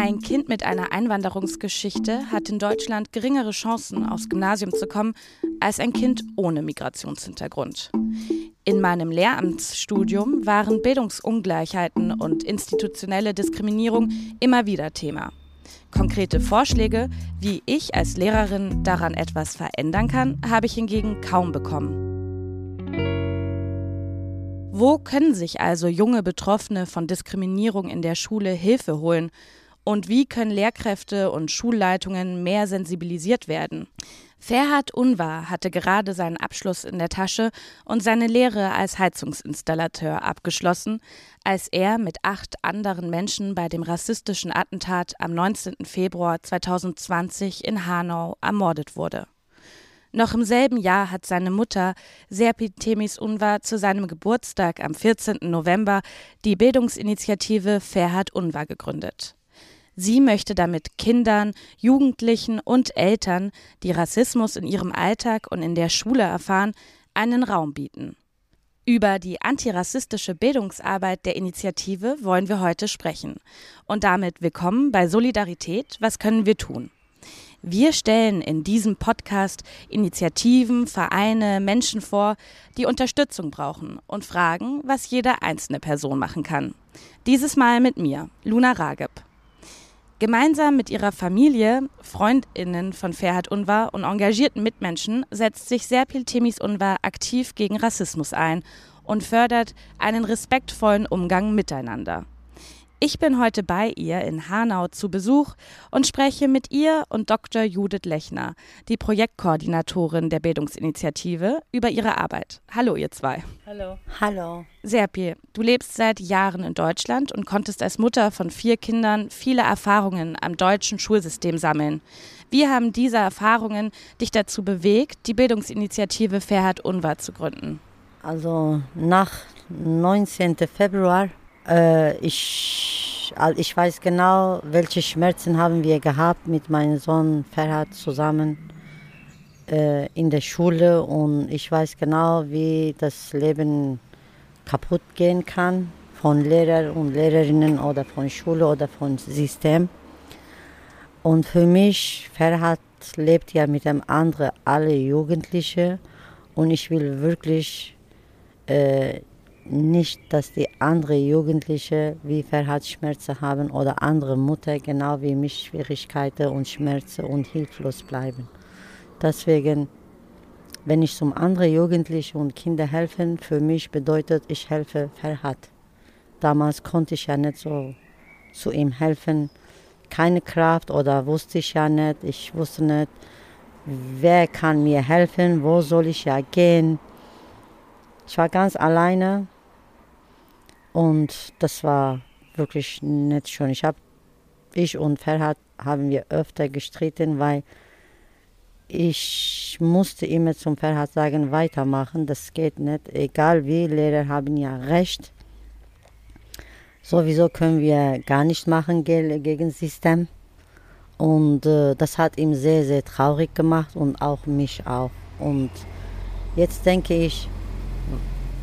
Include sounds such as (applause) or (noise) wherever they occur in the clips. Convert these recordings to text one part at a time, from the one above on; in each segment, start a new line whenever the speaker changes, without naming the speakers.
Ein Kind mit einer Einwanderungsgeschichte hat in Deutschland geringere Chancen, aufs Gymnasium zu kommen, als ein Kind ohne Migrationshintergrund. In meinem Lehramtsstudium waren Bildungsungleichheiten und institutionelle Diskriminierung immer wieder Thema. Konkrete Vorschläge, wie ich als Lehrerin daran etwas verändern kann, habe ich hingegen kaum bekommen. Wo können sich also junge Betroffene von Diskriminierung in der Schule Hilfe holen? Und wie können Lehrkräfte und Schulleitungen mehr sensibilisiert werden? Ferhat Unvar hatte gerade seinen Abschluss in der Tasche und seine Lehre als Heizungsinstallateur abgeschlossen, als er mit acht anderen Menschen bei dem rassistischen Attentat am 19. Februar 2020 in Hanau ermordet wurde. Noch im selben Jahr hat seine Mutter Serpi Temis Unvar zu seinem Geburtstag am 14. November die Bildungsinitiative Ferhat Unvar gegründet. Sie möchte damit Kindern, Jugendlichen und Eltern, die Rassismus in ihrem Alltag und in der Schule erfahren, einen Raum bieten. Über die antirassistische Bildungsarbeit der Initiative wollen wir heute sprechen. Und damit willkommen bei Solidarität. Was können wir tun? Wir stellen in diesem Podcast Initiativen, Vereine, Menschen vor, die Unterstützung brauchen und fragen, was jede einzelne Person machen kann. Dieses Mal mit mir, Luna Rageb. Gemeinsam mit ihrer Familie, Freundinnen von Ferhat Unvar und engagierten Mitmenschen setzt sich Serpil Temis Unvar aktiv gegen Rassismus ein und fördert einen respektvollen Umgang miteinander. Ich bin heute bei ihr in Hanau zu Besuch und spreche mit ihr und Dr. Judith Lechner, die Projektkoordinatorin der Bildungsinitiative, über ihre Arbeit. Hallo, ihr zwei.
Hallo. Hallo.
Serpie, du lebst seit Jahren in Deutschland und konntest als Mutter von vier Kindern viele Erfahrungen am deutschen Schulsystem sammeln. Wie haben diese Erfahrungen dich dazu bewegt, die Bildungsinitiative Ferhat Unwahr zu gründen?
Also nach 19. Februar äh, ich, ich weiß genau, welche Schmerzen haben wir gehabt mit meinem Sohn Ferhat zusammen äh, in der Schule und ich weiß genau, wie das Leben kaputt gehen kann von Lehrern und Lehrerinnen oder von Schule oder von System. Und für mich, Ferhat lebt ja mit einem anderen, alle Jugendliche und ich will wirklich äh, nicht, dass die andere Jugendliche wie Verhaltensschmerzen haben oder andere Mutter genau wie mich Schwierigkeiten und Schmerzen und hilflos bleiben. Deswegen, wenn ich zum anderen Jugendlichen und Kinder helfen, für mich bedeutet, ich helfe Ferhat. Damals konnte ich ja nicht so zu ihm helfen, keine Kraft oder wusste ich ja nicht, ich wusste nicht, wer kann mir helfen, wo soll ich ja gehen. Ich war ganz alleine und das war wirklich nicht schön. Ich habe, ich und Ferhat haben wir öfter gestritten, weil ich musste immer zum Ferhat sagen, weitermachen, das geht nicht. Egal wie, Lehrer haben ja recht. Sowieso können wir gar nicht machen gegen System. Und äh, das hat ihn sehr, sehr traurig gemacht und auch mich auch. Und jetzt denke ich,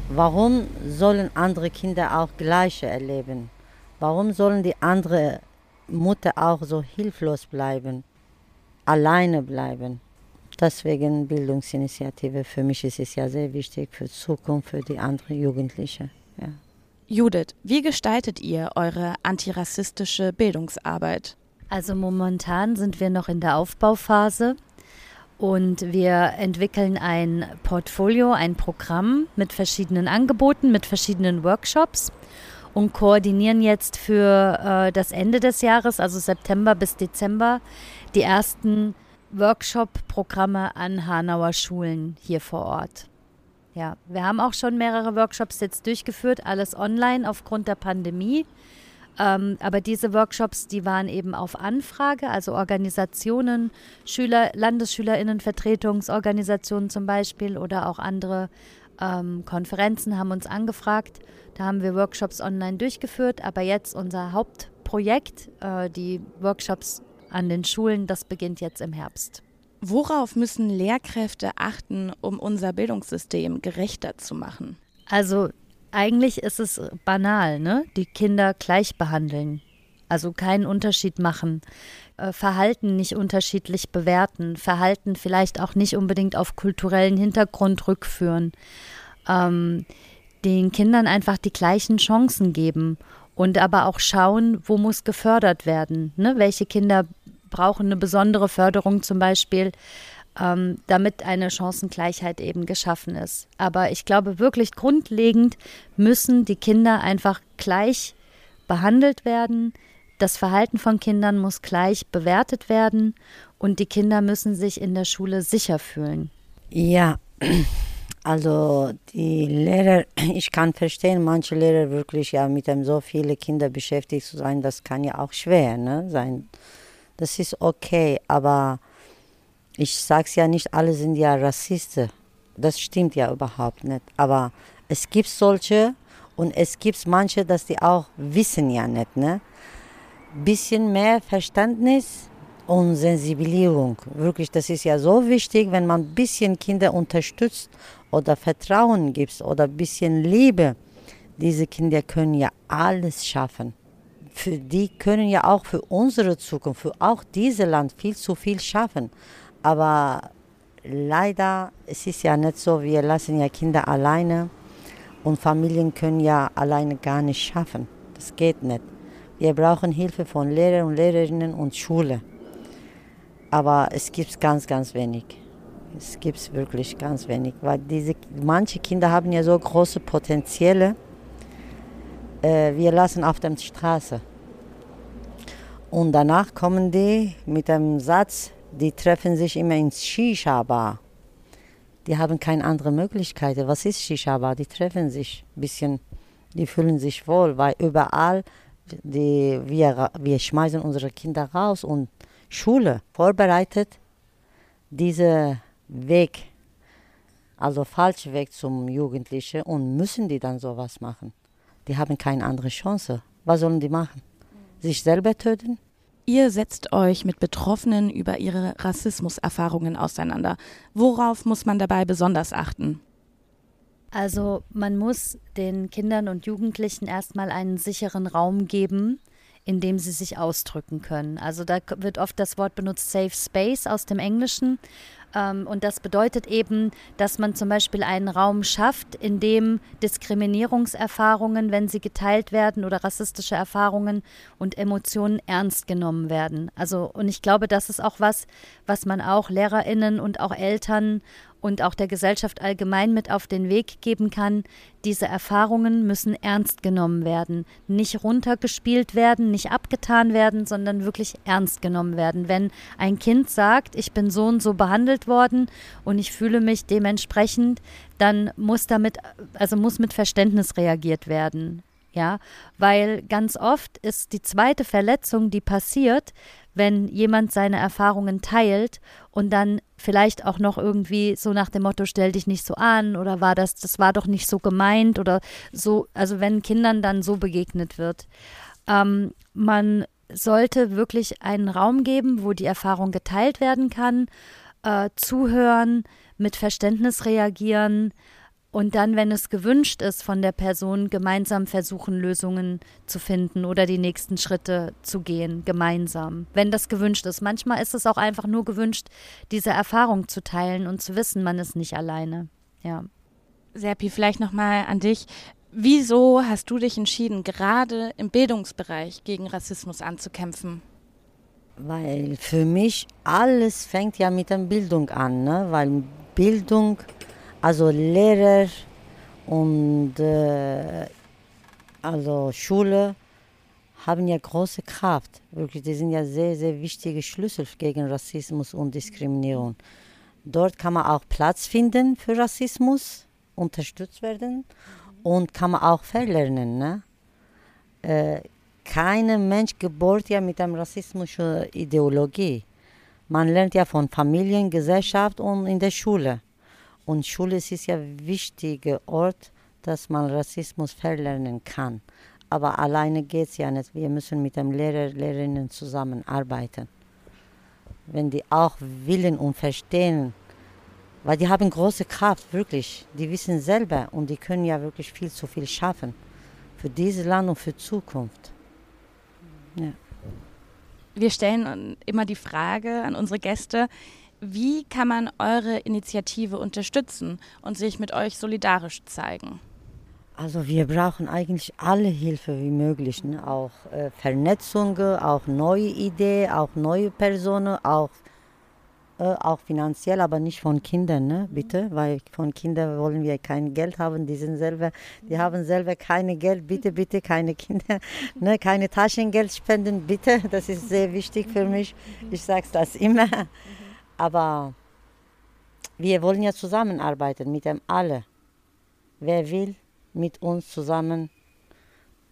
Warum sollen andere Kinder auch Gleiche erleben? Warum sollen die andere Mutter auch so hilflos bleiben, alleine bleiben? Deswegen Bildungsinitiative. Für mich ist es ja sehr wichtig für die Zukunft, für die anderen Jugendlichen. Ja.
Judith, wie gestaltet ihr eure antirassistische Bildungsarbeit?
Also momentan sind wir noch in der Aufbauphase. Und wir entwickeln ein Portfolio, ein Programm mit verschiedenen Angeboten, mit verschiedenen Workshops und koordinieren jetzt für äh, das Ende des Jahres, also September bis Dezember, die ersten Workshop-Programme an Hanauer Schulen hier vor Ort. Ja, wir haben auch schon mehrere Workshops jetzt durchgeführt, alles online aufgrund der Pandemie. Ähm, aber diese Workshops, die waren eben auf Anfrage, also Organisationen, Schüler, Landesschülerinnenvertretungsorganisationen zum Beispiel oder auch andere ähm, Konferenzen haben uns angefragt. Da haben wir Workshops online durchgeführt, aber jetzt unser Hauptprojekt, äh, die Workshops an den Schulen, das beginnt jetzt im Herbst.
Worauf müssen Lehrkräfte achten, um unser Bildungssystem gerechter zu machen?
Also eigentlich ist es banal, ne? Die Kinder gleich behandeln. Also keinen Unterschied machen, äh, Verhalten nicht unterschiedlich bewerten, Verhalten vielleicht auch nicht unbedingt auf kulturellen Hintergrund rückführen, ähm, den Kindern einfach die gleichen Chancen geben und aber auch schauen, wo muss gefördert werden. Ne? Welche Kinder brauchen eine besondere Förderung zum Beispiel, ähm, damit eine Chancengleichheit eben geschaffen ist. Aber ich glaube wirklich grundlegend müssen die Kinder einfach gleich behandelt werden. Das Verhalten von Kindern muss gleich bewertet werden und die Kinder müssen sich in der Schule sicher fühlen.
Ja, also die Lehrer, ich kann verstehen, manche Lehrer wirklich ja mit dem so viele Kinder beschäftigt zu sein, das kann ja auch schwer ne, sein. Das ist okay, aber ich sage es ja nicht, alle sind ja Rassisten. Das stimmt ja überhaupt nicht. Aber es gibt solche und es gibt manche, dass die auch wissen ja nicht. Ne? Bisschen mehr Verständnis und Sensibilierung. Wirklich, das ist ja so wichtig, wenn man ein bisschen Kinder unterstützt oder Vertrauen gibt oder ein bisschen Liebe. Diese Kinder können ja alles schaffen. Für die können ja auch für unsere Zukunft, für auch dieses Land viel zu viel schaffen. Aber leider, es ist ja nicht so, wir lassen ja Kinder alleine und Familien können ja alleine gar nicht schaffen. Das geht nicht. Wir brauchen Hilfe von Lehrern und Lehrerinnen und Schule. Aber es gibt ganz, ganz wenig. Es gibt wirklich ganz wenig, weil diese, manche Kinder haben ja so große Potenziale. Äh, wir lassen auf der Straße. Und danach kommen die mit dem Satz, die treffen sich immer ins Shisha-Bar. Die haben keine andere Möglichkeit. Was ist Shisha-Bar? Die treffen sich ein bisschen, die fühlen sich wohl, weil überall die, wir, wir schmeißen unsere Kinder raus und Schule vorbereitet diesen Weg, also falschen Weg zum Jugendlichen und müssen die dann sowas machen. Die haben keine andere Chance. Was sollen die machen? Sich selber töten?
Ihr setzt euch mit Betroffenen über ihre Rassismuserfahrungen auseinander. Worauf muss man dabei besonders achten?
Also man muss den Kindern und Jugendlichen erstmal einen sicheren Raum geben, in dem sie sich ausdrücken können. Also da wird oft das Wort benutzt Safe Space aus dem Englischen. Ähm, und das bedeutet eben, dass man zum Beispiel einen Raum schafft, in dem Diskriminierungserfahrungen, wenn sie geteilt werden oder rassistische Erfahrungen und Emotionen ernst genommen werden. Also, und ich glaube, das ist auch was, was man auch LehrerInnen und auch Eltern und auch der Gesellschaft allgemein mit auf den Weg geben kann, diese Erfahrungen müssen ernst genommen werden, nicht runtergespielt werden, nicht abgetan werden, sondern wirklich ernst genommen werden. Wenn ein Kind sagt, ich bin so und so behandelt worden und ich fühle mich dementsprechend, dann muss damit, also muss mit Verständnis reagiert werden. Ja, weil ganz oft ist die zweite Verletzung, die passiert, wenn jemand seine Erfahrungen teilt und dann vielleicht auch noch irgendwie so nach dem Motto, stell dich nicht so an oder war das, das war doch nicht so gemeint oder so, also wenn Kindern dann so begegnet wird. Ähm, man sollte wirklich einen Raum geben, wo die Erfahrung geteilt werden kann, äh, zuhören, mit Verständnis reagieren, und dann, wenn es gewünscht ist von der Person, gemeinsam versuchen, Lösungen zu finden oder die nächsten Schritte zu gehen, gemeinsam, wenn das gewünscht ist. Manchmal ist es auch einfach nur gewünscht, diese Erfahrung zu teilen und zu wissen, man ist nicht alleine. Ja.
Serpi, vielleicht nochmal an dich. Wieso hast du dich entschieden, gerade im Bildungsbereich gegen Rassismus anzukämpfen?
Weil für mich alles fängt ja mit der Bildung an, ne? weil Bildung also Lehrer und äh, also Schule haben ja große Kraft. Wirklich, die sind ja sehr, sehr wichtige Schlüssel gegen Rassismus und Diskriminierung. Dort kann man auch Platz finden für Rassismus, unterstützt werden und kann man auch verlernen. Ne? Äh, kein Mensch geboren ja mit einer rassismischen Ideologie. Man lernt ja von Familien, Gesellschaft und in der Schule. Und Schule ist ja ein wichtiger Ort, dass man Rassismus verlernen kann. Aber alleine geht es ja nicht. Wir müssen mit den Lehrer, Lehrerinnen zusammenarbeiten. Wenn die auch willen und verstehen, weil die haben große Kraft, wirklich. Die wissen selber und die können ja wirklich viel zu viel schaffen. Für dieses Land und für Zukunft. Ja.
Wir stellen immer die Frage an unsere Gäste, wie kann man eure Initiative unterstützen und sich mit euch solidarisch zeigen?
Also wir brauchen eigentlich alle Hilfe wie möglich, ne? auch äh, Vernetzung, auch neue Ideen, auch neue Personen, auch, äh, auch finanziell, aber nicht von Kindern, ne? bitte, weil von Kindern wollen wir kein Geld haben, die sind selber, die haben selber keine Geld, bitte, bitte keine Kinder, (laughs) ne? keine Taschengeld spenden, bitte, das ist sehr wichtig für mich, ich sage das immer, aber wir wollen ja zusammenarbeiten mit dem alle, wer will, mit uns zusammen,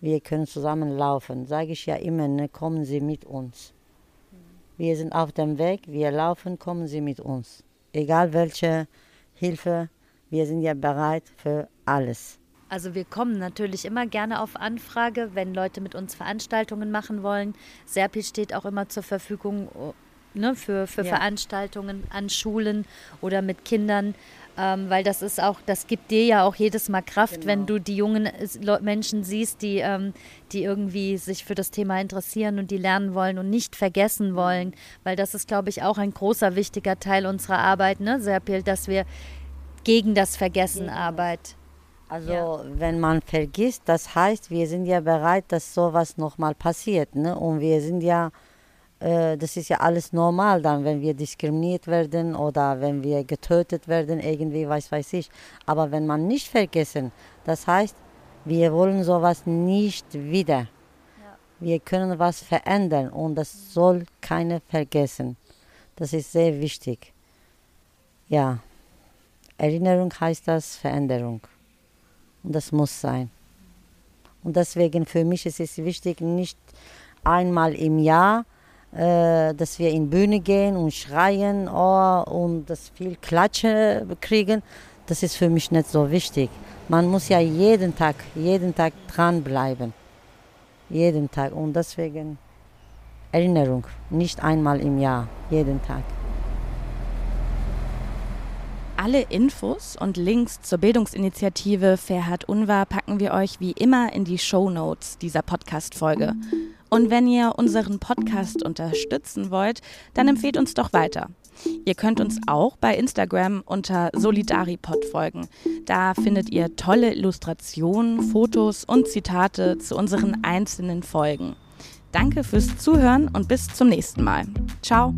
wir können zusammen laufen. Sage ich ja immer, ne, kommen Sie mit uns. Wir sind auf dem Weg, wir laufen, kommen Sie mit uns. Egal welche Hilfe, wir sind ja bereit für alles.
Also wir kommen natürlich immer gerne auf Anfrage, wenn Leute mit uns Veranstaltungen machen wollen. Serpil steht auch immer zur Verfügung ne, für, für ja. Veranstaltungen an Schulen oder mit Kindern. Ähm, weil das ist auch, das gibt dir ja auch jedes Mal Kraft, genau. wenn du die jungen Menschen siehst, die, ähm, die irgendwie sich für das Thema interessieren und die lernen wollen und nicht vergessen mhm. wollen. Weil das ist, glaube ich, auch ein großer, wichtiger Teil unserer Arbeit, ne, Serpil, dass wir gegen das Vergessen ja. arbeiten.
Also ja. wenn man vergisst, das heißt, wir sind ja bereit, dass sowas nochmal passiert. Ne? Und wir sind ja das ist ja alles normal dann, wenn wir diskriminiert werden oder wenn wir getötet werden, irgendwie, weiß weiß ich. Aber wenn man nicht vergessen, das heißt, wir wollen sowas nicht wieder. Ja. Wir können was verändern und das soll keiner vergessen. Das ist sehr wichtig. Ja, Erinnerung heißt das Veränderung. Und das muss sein. Und deswegen für mich ist es wichtig, nicht einmal im Jahr äh, dass wir in Bühne gehen und schreien oh, und das viel Klatsche kriegen, das ist für mich nicht so wichtig. Man muss ja jeden Tag, jeden Tag dranbleiben. Jeden Tag. Und deswegen Erinnerung, nicht einmal im Jahr, jeden Tag.
Alle Infos und Links zur Bildungsinitiative Ferhat Unwahr packen wir euch wie immer in die Show Notes dieser Podcast-Folge. Und wenn ihr unseren Podcast unterstützen wollt, dann empfehlt uns doch weiter. Ihr könnt uns auch bei Instagram unter Solidaripod folgen. Da findet ihr tolle Illustrationen, Fotos und Zitate zu unseren einzelnen Folgen. Danke fürs Zuhören und bis zum nächsten Mal. Ciao.